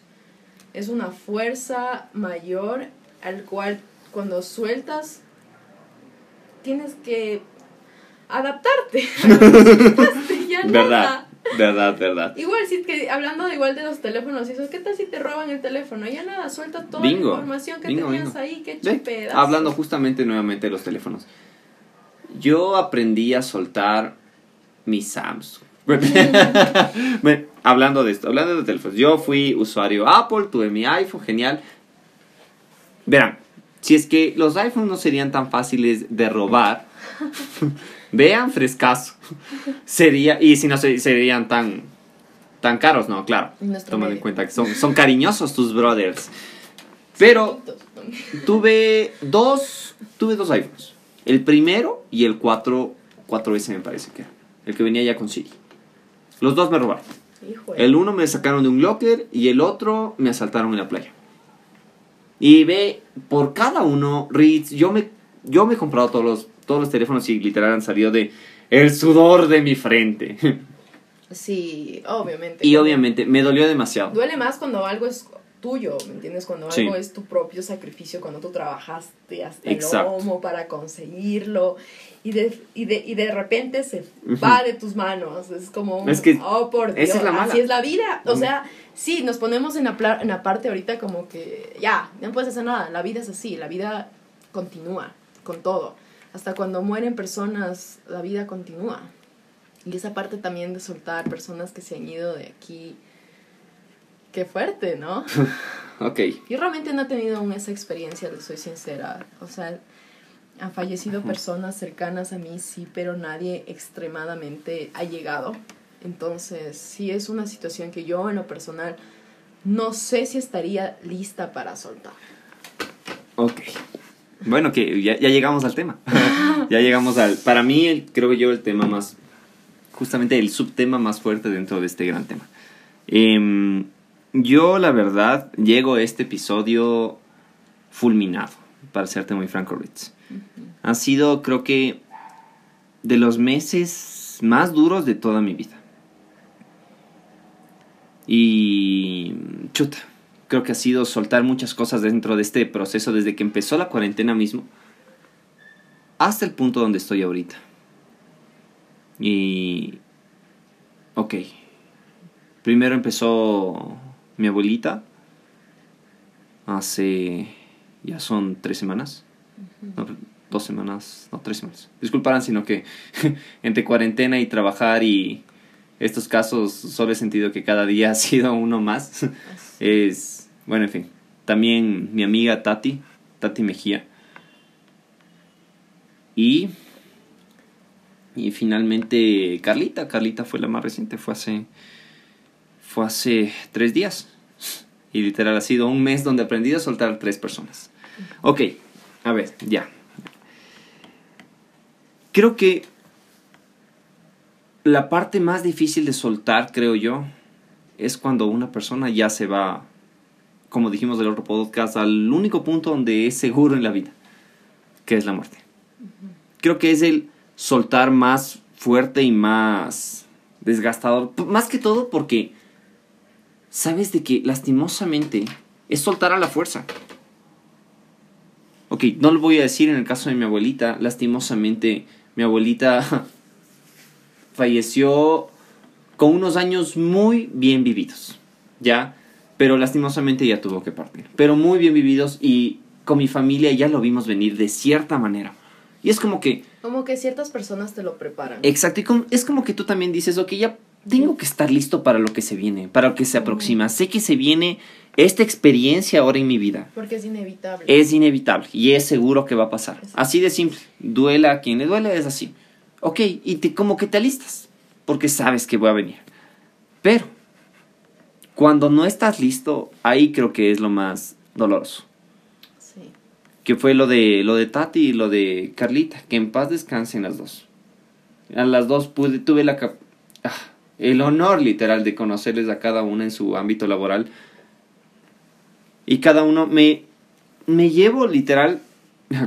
Es una fuerza mayor al cual cuando sueltas tienes que adaptarte. Nada. Verdad, verdad, verdad. Igual, si que hablando de igual de los teléfonos eso, ¿qué tal si te roban el teléfono? Ya nada, suelta toda Bingo, la información que bingo, tenías bingo. ahí, qué chupedas. Hablando justamente nuevamente de los teléfonos. Yo aprendí a soltar mi Samsung. Bueno, hablando de esto, hablando de teléfonos. Yo fui usuario Apple, tuve mi iPhone, genial. Verán, si es que los iPhones no serían tan fáciles de robar, vean frescazo. Sería, y si no se- serían tan, tan caros, no, claro. Nuestro Tomando en cuenta que son, son cariñosos tus brothers. Pero tuve dos, tuve dos iPhones. El primero y el 4, 4S me parece que era. El que venía ya con Siri. Los dos me robaron. El uno me sacaron de un locker y el otro me asaltaron en la playa. Y ve, por cada uno, Ritz, yo me, yo me he comprado todos los, todos los teléfonos y literal han salido de el sudor de mi frente. Sí, obviamente. y obviamente me dolió demasiado. Duele más cuando algo es tuyo, ¿me entiendes? Cuando Sí. algo es tu propio sacrificio, cuando tú trabajaste hasta el Exacto. lomo para conseguirlo y de, y de, y de repente se Ujú. va de tus manos. Es como, un, Es que oh, por Dios, esa es la mala. así es la vida. O sea, sí, nos ponemos en la, en la parte ahorita como que ya, no puedes hacer nada, la vida es así, la vida continúa con todo. Hasta cuando mueren personas, la vida continúa. Y esa parte también de soltar personas que se han ido de aquí. Qué fuerte, ¿no? Ok. Yo realmente no he tenido aún esa experiencia, les soy sincera. O sea, han fallecido personas cercanas a mí, sí, pero nadie extremadamente ha llegado. Entonces, sí es una situación que yo en lo personal no sé si estaría lista para soltar. Ok. Bueno, que ya, ya llegamos al tema. ya llegamos al... Para mí, el- creo yo, el tema más... Justamente el subtema más fuerte dentro de este gran tema. Em, yo, la verdad, llego a este episodio fulminado, para serte muy franco, Ritz. Ha sido, creo que, de los meses más duros de toda mi vida. Y... chuta, creo que ha sido soltar muchas cosas dentro de este proceso desde que empezó la cuarentena mismo hasta el punto donde estoy ahorita. Y... Ok. Primero empezó mi abuelita. Hace... Ya son tres semanas. No, dos semanas. No, tres semanas. Disculparán, sino que entre cuarentena y trabajar y estos casos solo he sentido que cada día ha sido uno más. Es, bueno, en fin. También mi amiga Tati, Tati Mejía. Y, y finalmente Carlita, Carlita fue la más reciente, fue hace, fue hace tres días. Y literal ha sido un mes donde aprendí a soltar tres personas. Ok, a ver, ya. Creo que la parte más difícil de soltar, creo yo, es cuando una persona ya se va, como dijimos del otro podcast, al único punto donde es seguro en la vida, que es la muerte. Creo que es el soltar más fuerte y más desgastador, más que todo porque sabes de que lastimosamente es soltar a la fuerza. Ok, no lo voy a decir en el caso de mi abuelita, lastimosamente mi abuelita falleció con unos años muy bien vividos, ¿ya? Pero lastimosamente ya tuvo que partir. Pero muy bien vividos y con mi familia ya lo vimos venir de cierta manera. Y es como que, Como que ciertas personas te lo preparan. exacto, y como- es como que tú también dices, ok, ya tengo que estar listo para lo que se viene, para lo que se aproxima. Sé que se viene esta experiencia ahora en mi vida. Porque es inevitable. Es inevitable y es seguro que va a pasar. Así de simple. Duela a quien le duele, es así. Ok, y te, como que te alistas, porque sabes que voy a venir. Pero, cuando no estás listo, ahí creo que es lo más doloroso. Sí. Que fue lo de, lo de Tati y lo de Carlita, que en paz descansen las dos. A las dos pude, tuve la cap- ah, el honor literal de conocerles a cada una en su ámbito laboral. Y cada uno me, me llevo literal,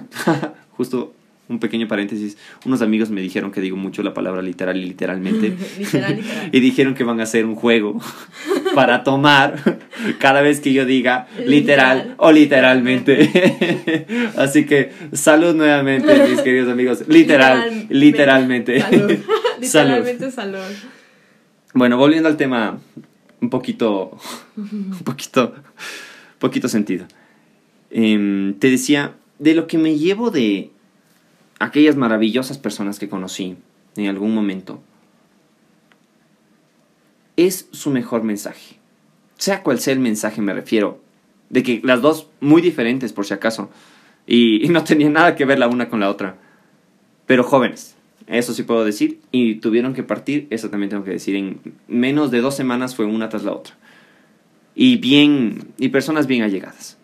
justo un pequeño paréntesis, unos amigos me dijeron que digo mucho la palabra literal y literalmente. literal, literal. y dijeron que van a hacer un juego para tomar cada vez que yo diga literal, Literal. o literalmente. Así que salud nuevamente, mis queridos amigos. Literal, literalmente. Salud. Salud. Literalmente salud. Bueno, volviendo al tema un poquito, un poquito, poquito sentido. Em, te decía, de lo que me llevo de aquellas maravillosas personas que conocí en algún momento, es su mejor mensaje. Sea cual sea el mensaje, me refiero. De que las dos muy diferentes, por si acaso. Y, no tenían nada que ver la una con la otra. Pero jóvenes, eso sí puedo decir. Y tuvieron que partir, eso también tengo que decir. En menos de dos semanas fue una tras la otra. Y bien, y personas bien allegadas.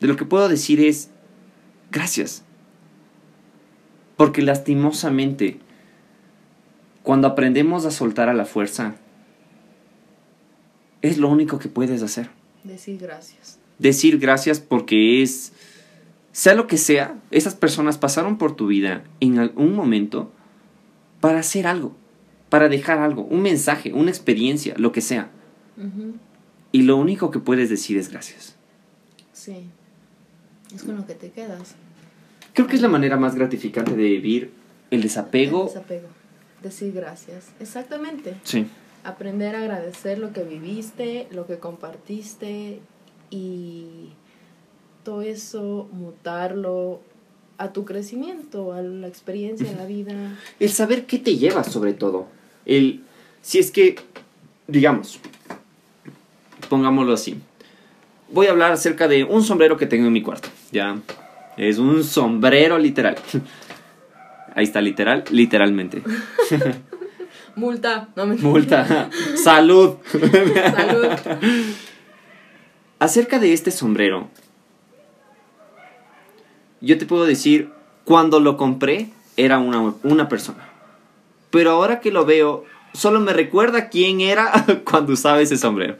de lo que puedo decir es gracias. Porque lastimosamente, cuando aprendemos a soltar a la fuerza, es lo único que puedes hacer. Decir gracias. Decir gracias porque es, sea lo que sea, esas personas pasaron por tu vida en algún momento para hacer algo, para dejar algo, un mensaje, una experiencia, lo que sea. Y lo único que puedes decir es gracias. Sí. Es con lo que te quedas. Creo que es la manera más gratificante de vivir el desapego. El desapego. Decir gracias. Exactamente. Sí. Aprender a agradecer lo que viviste, lo que compartiste y todo eso mutarlo a tu crecimiento, a la experiencia en la vida. El saber qué te llevas sobre todo. El, si es que, digamos, pongámoslo así. Voy a hablar acerca de un sombrero que tengo en mi cuarto. Ya. Es un sombrero literal. Ahí está, literal, literalmente. Multa, no me Multa. Salud. Salud. Acerca de este sombrero, yo te puedo decir, cuando lo compré era una, una persona. Pero ahora que lo veo, solo me recuerda quién era cuando usaba ese sombrero.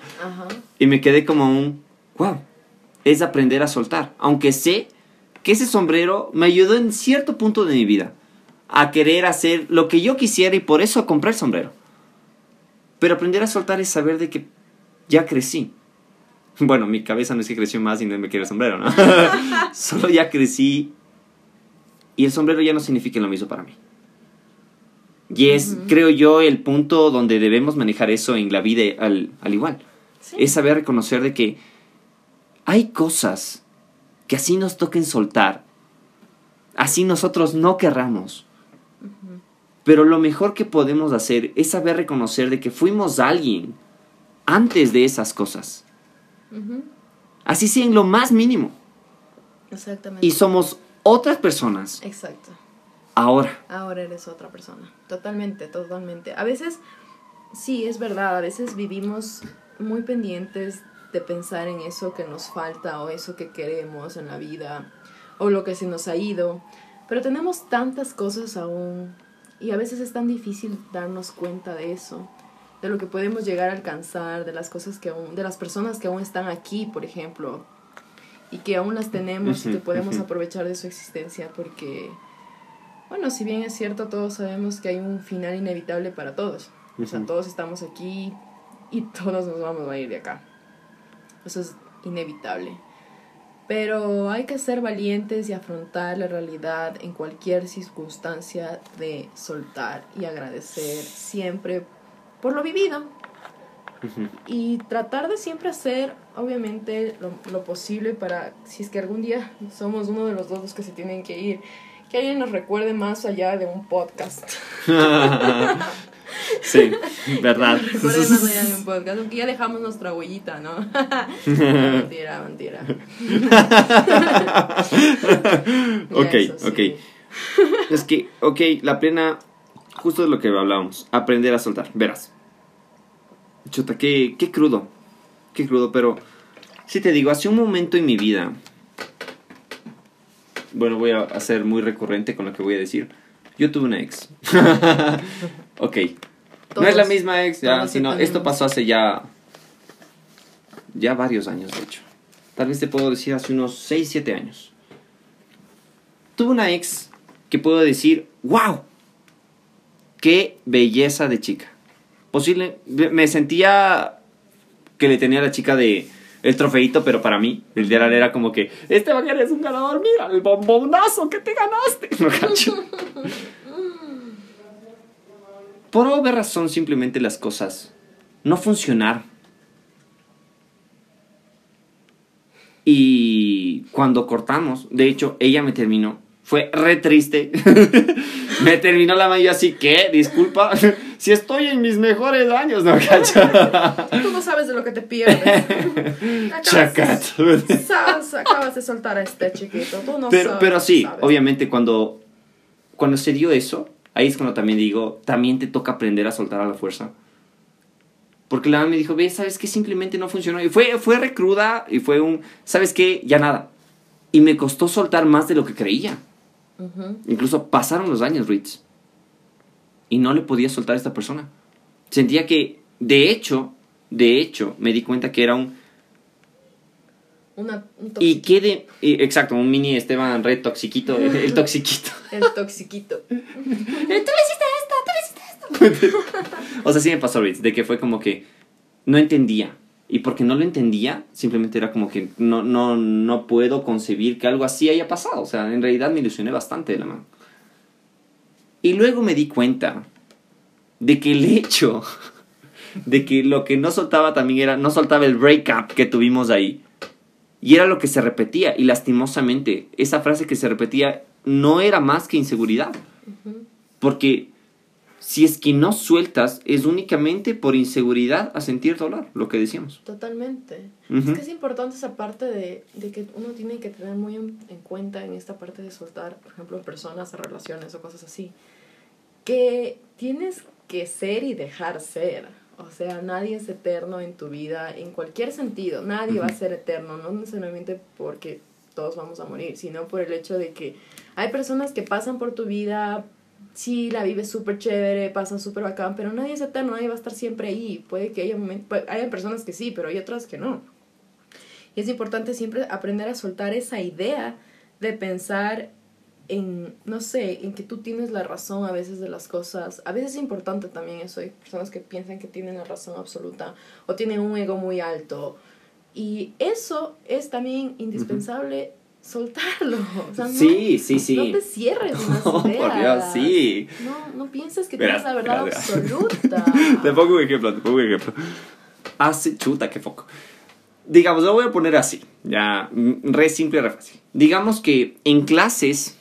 Y me quedé como un, wow, es aprender a soltar. Aunque sé que ese sombrero me ayudó en cierto punto de mi vida a querer hacer lo que yo quisiera y por eso compré el sombrero. Pero aprender a soltar es saber de que ya crecí. Bueno, mi cabeza no es que creció más y no me quiere el sombrero, ¿no? Solo ya crecí y el sombrero ya no significa lo mismo para mí. Y es, creo yo, el punto donde debemos manejar eso en la vida al, igual. Es saber reconocer de que hay cosas que así nos toquen soltar, así nosotros no querramos. Pero lo mejor que podemos hacer es saber reconocer de que fuimos alguien antes de esas cosas. Así sea en lo más mínimo. Exactamente. Y somos otras personas. Exacto. Ahora. Ahora eres otra persona. Totalmente, totalmente. A veces, sí, es verdad, a veces vivimos muy pendientes de pensar en eso que nos falta o eso que queremos en la vida o lo que se nos ha ido. Pero tenemos tantas cosas aún y a veces es tan difícil darnos cuenta de eso, de lo que podemos llegar a alcanzar, de las cosas que aún, de las personas que aún están aquí, por ejemplo, y que aún las tenemos y que podemos aprovechar de su existencia porque bueno, si bien es cierto, todos sabemos que hay un final inevitable para todos. O sea, todos estamos aquí y todos nos vamos a ir de acá. Eso es inevitable. Pero hay que ser valientes y afrontar la realidad en cualquier circunstancia de soltar y agradecer siempre por lo vivido. Y tratar de siempre hacer, obviamente, lo, lo posible para, si es que algún día somos uno de los dos que se tienen que ir, que alguien nos recuerde más allá de un podcast. sí, verdad. Recuerde más allá de un podcast, aunque ya dejamos nuestra huellita, ¿no? mentira, mentira. ok, ok. Es que, ok, la plena, justo de lo que hablábamos, aprender a soltar, verás. Chuta, qué, qué crudo, qué crudo, pero si te digo, hace un momento en mi vida bueno, voy a ser muy recurrente con lo que voy a decir. Yo tuve una ex. ok. No es la misma ex, ya, sino esto pasó hace ya. Ya varios años, de hecho. Tal vez te puedo decir hace unos 6, 7 años. Tuve una ex que puedo decir, wow, qué belleza de chica. Posible, me sentía que le tenía a la chica de el trofeito, pero para mí, el de era como que, este Esteban es un ganador, mira, el bombonazo que te ganaste. Por obra razón, simplemente las cosas no funcionaron. Y cuando cortamos, de hecho, ella me terminó fue re triste. me terminó la mano así que, disculpa, si estoy en mis mejores años, ¿no, cacha? Tú no sabes de lo que te pierdes. Chacat. Acabas de soltar a este chiquito, tú no pero, Pero sí, obviamente cuando, cuando se dio eso, ahí es cuando también digo, también te toca aprender a soltar a la fuerza. Porque la mamá me dijo, ve, ¿sabes qué? Simplemente no funcionó. Y fue, fue recruda y fue un, ¿sabes qué? Ya nada Y me costó soltar más de lo que creía. Incluso pasaron los años, Ritz. Y no le podía soltar a esta persona. Sentía que, de hecho, de hecho, me di cuenta que era un... Una, un Y quede... Exacto, un mini Esteban Red toxiquito, el, el toxiquito. El toxiquito. O sea, sí me pasó, Ritz, de que fue como que no entendía. Y porque no lo entendía, simplemente era como que no, no, no puedo concebir que algo así haya pasado. O sea, en realidad me ilusioné bastante de la mano. Y luego me di cuenta de que el hecho de que lo que no soltaba también era, no soltaba el breakup que tuvimos ahí. Y era lo que se repetía. Y lastimosamente, esa frase que se repetía no era más que inseguridad. Porque si es que no sueltas, es únicamente por inseguridad a sentir dolor, lo que decíamos. Totalmente. Es que es importante esa parte de, de que uno tiene que tener muy en, en cuenta en esta parte de soltar, por ejemplo, en personas, en relaciones o cosas así, que tienes que ser y dejar ser. O sea, nadie es eterno en tu vida, en cualquier sentido. Nadie va a ser eterno, no necesariamente porque todos vamos a morir, sino por el hecho de que hay personas que pasan por tu vida, sí, la vives súper chévere, pasa súper bacán, pero nadie es eterno, nadie va a estar siempre ahí. Puede que haya, momen- pu- haya personas que sí, pero hay otras que no. Y es importante siempre aprender a soltar esa idea de pensar en, no sé, en que tú tienes la razón a veces de las cosas. A veces es importante también eso. Hay personas que piensan que tienen la razón absoluta o tienen un ego muy alto. Y eso es también indispensable soltarlo. O sea, no- Sí, sí, sí. no te cierres las Oh, por. Dios, sí. No, no pienses que Verás, tienes la verdad verás, absoluta. Te pongo un ejemplo, te pongo un ejemplo. Hace, chuta, qué foco. Digamos, lo voy a poner así, ya, mm, re simple, re fácil. Digamos que en clases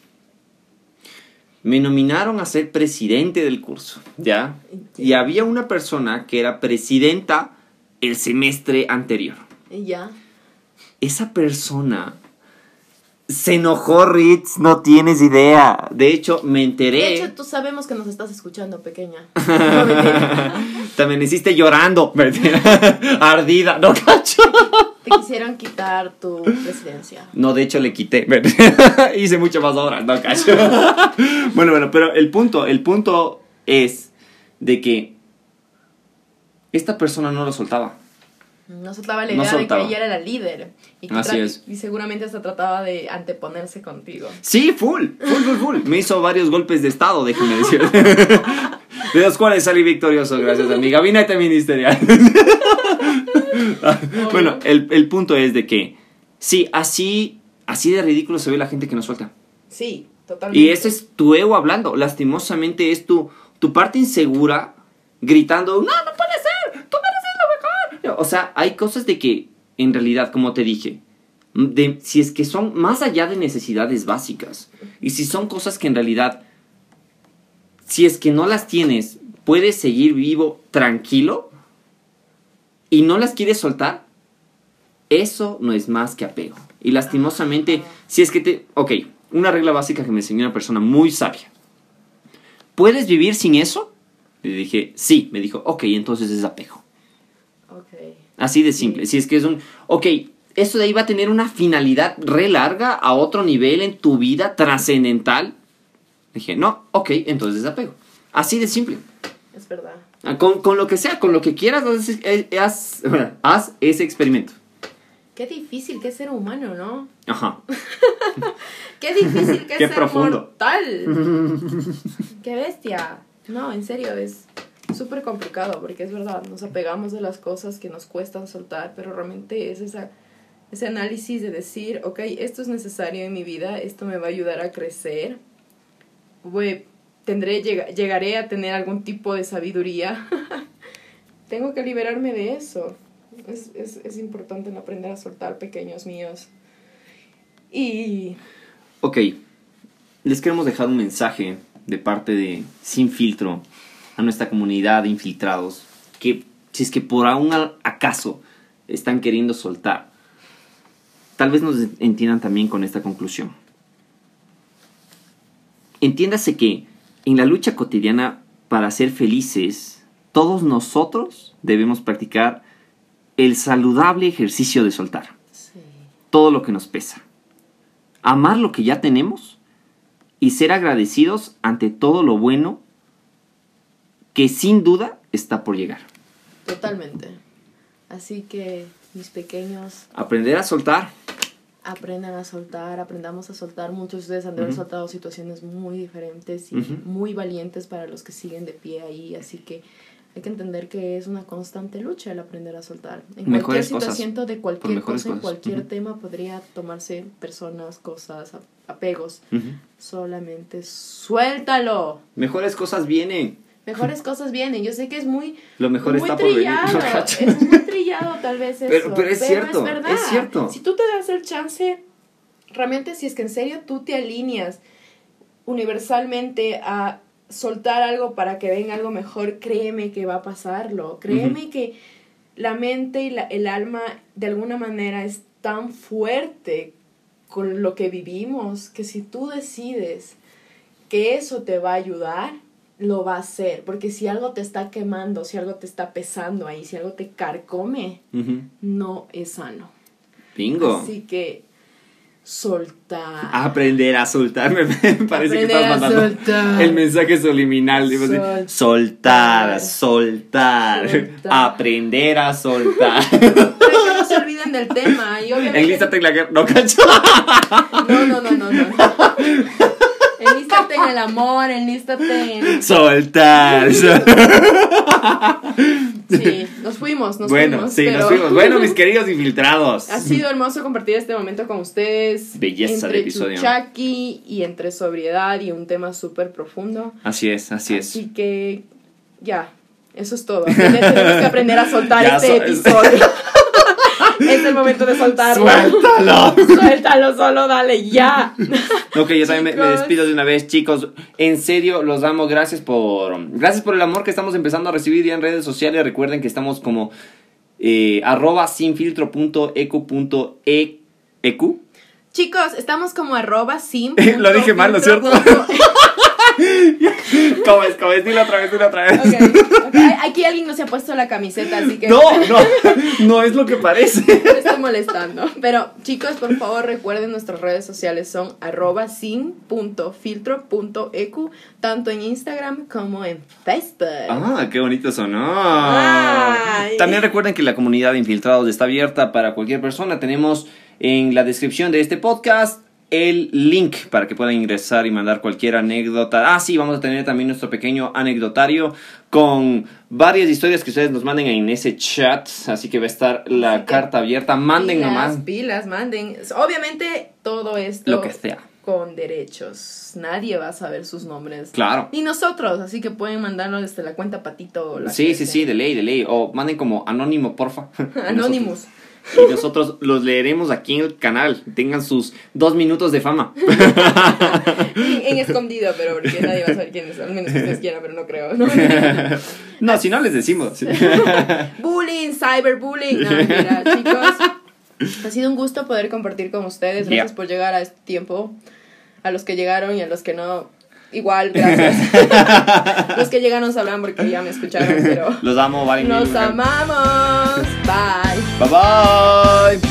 me nominaron a ser presidente del curso, ¿ya? Y había una persona que era presidenta el semestre anterior. Ya. Esa persona se enojó, Ritz, no tienes idea. De hecho, me enteré. De hecho, tú sabemos que nos estás escuchando, pequeña. No, mentira. Te amaneciste llorando, ardida, no cacho. Te quisieron quitar tu presidencia. No, de hecho le quité. Hice mucho más horas, no cacho. bueno, bueno, pero el punto, el punto es de que esta persona no lo soltaba. No soltaba la No idea soltaba. de que ella era la líder. Y, Así es. y seguramente hasta trataba de anteponerse contigo. Sí, full, full, full, full. Me hizo varios golpes de estado, déjeme decir. De los cuales salí victorioso gracias a mi gabinete ministerial. bueno, el, el punto es de que, sí, así, así de ridículo se ve la gente que no suelta. Sí, totalmente. Y ese es tu ego hablando. Lastimosamente es tu, tu parte insegura gritando, no, no puede ser, tú mereces lo mejor. O sea, hay cosas de que, en realidad, como te dije, de, si es que son más allá de necesidades básicas, y si son cosas que en realidad, si es que no las tienes, puedes seguir vivo tranquilo y no las quieres soltar, eso no es más que apego. Y lastimosamente, si es que te... Ok, una regla básica que me enseñó una persona muy sabia. ¿Puedes vivir sin eso? Le dije, sí. Me dijo, ok, entonces es apego. Ok. Así de simple. Si es que es un... Ok, eso de ahí va a tener una finalidad re larga a otro nivel en tu vida trascendental. Dije, no, ok, entonces es apego. Así de simple. Es verdad. Ah, Con, con lo que sea, con lo que quieras, haz, eh, haz- haz ese experimento. Qué difícil que es ser humano, ¿no? Ajá. Qué difícil que Qué es ser profundo. mortal. Qué bestia. No, en serio, es súper complicado porque es verdad, nos apegamos de las cosas que nos cuestan soltar, pero realmente es esa, ese análisis de decir, ok, esto es necesario en mi vida, esto me va a ayudar a crecer, Voy- tendré, llega- llegaré a tener algún tipo de sabiduría. Tengo que liberarme de eso. Es, es, es importante en aprender a soltar pequeños míos. Y Ok, les queremos dejar un mensaje de parte de Sin Filtro a nuestra comunidad de infiltrados, que si es que por aún acaso están queriendo soltar, tal vez nos entiendan también con esta conclusión. Entiéndase que en la lucha cotidiana para ser felices, todos nosotros debemos practicar el saludable ejercicio de soltar sí. todo lo que nos pesa. amar lo que ya tenemos y ser agradecidos ante todo lo bueno que sin duda está por llegar. Totalmente. Así que, mis pequeños, Aprender a soltar. Aprendan a soltar, aprendamos a soltar. Muchos de ustedes han de haber soltado situaciones muy diferentes y muy valientes para los que siguen de pie ahí. Así que hay que entender que es una constante lucha el aprender a soltar. En cualquier cosas. situación de cualquier cosa, en cualquier tema, podría tomarse personas, cosas, apegos. Solamente suéltalo. Mejores cosas vienen. Mejores cosas vienen. Yo sé que es muy, Lo mejor muy está por venir. trillado. No, cacho. es muy trillado tal vez eso. Pero- pero es cierto, verdad. es cierto. Si tú te das el chance, realmente si es que en serio tú te alineas universalmente a soltar algo para que venga algo mejor, créeme que va a pasarlo. Créeme que la mente y la- el alma de alguna manera es tan fuerte con lo que vivimos que si tú decides que eso te va a ayudar, lo va a hacer. Porque si algo te está quemando, si algo te está pesando ahí, si algo te carcome, Ujú. no es sano. Bingo. Así que soltar. Aprender a soltar. Me me parece que Aprender estás a mandando soltar. el mensaje subliminal. digo Soltar. soltar, soltar. Aprender a soltar. Pero que no se olviden del tema. Y obviamente, en la guerra. No, cacho. No, no, no, no, no. Enlístate en el amor, enlístate en... Soltar. Sí, nos fuimos, nos bueno, fuimos. sí, nos fuimos. Bueno, mis queridos infiltrados. Ha sido hermoso compartir este momento con ustedes. Belleza de entre episodio. chuchaqui y entre sobriedad y un tema súper profundo. Así es, así es. Así que ya, eso es todo. Tenemos que aprender a soltar Ya este so- episodio. es el momento de soltarlo. Suéltalo. Suéltalo solo, dale, ya. Ok, yo también me, despido de una vez, chicos. En serio, los damos gracias por. Gracias por el amor que estamos empezando a recibir ya en redes sociales. Recuerden que estamos como eh, arroba sinfiltro.ecu.eq. Chicos, estamos como arroba sim. Lo dije mal, ¿no es cierto? ¿Cómo es? ¿Cómo es? Dilo otra vez, dilo otra vez. Ok, ok. Aquí alguien no se ha puesto la camiseta, así que No, no, no es lo que parece. me estoy molestando. Pero chicos, por favor recuerden nuestras redes sociales son arroba sin.filtro.ecu, tanto en Instagram como en Facebook. Ah, qué bonito sonó. Ay. También recuerden que la comunidad de infiltrados está abierta para cualquier persona. Tenemos en la descripción de este podcast el link para que puedan ingresar y mandar cualquier anécdota. Ah, sí, vamos a tener también nuestro pequeño anecdotario con varias historias que ustedes nos manden en ese chat. Así que va a estar la Así carta abierta. Manden pilas, nomás Pilas, manden. Obviamente todo esto lo que sea. con derechos. Nadie va a saber sus nombres. Claro. Ni nosotros, así que pueden mandarlo desde la cuenta Patito. o la Sí, sí, sea. sí, de ley, de ley. O manden como anónimo, porfa. Anonymous. Y nosotros los leeremos aquí en el canal. Tengan sus dos minutos de fama. en, en escondido, pero porque nadie va a saber quién es. Al menos que ustedes quieran, pero no creo. ¿no? No, si no les decimos. bullying, cyberbullying. No, mira, chicos. Ha sido un gusto poder compartir con ustedes. Gracias Yeah. por llegar a este tiempo. A los que llegaron y a los que no. Igual, gracias. los que llegaron sabrán porque ya me escucharon, pero Los amo, vale. nos amamos. Bye. Bye bye.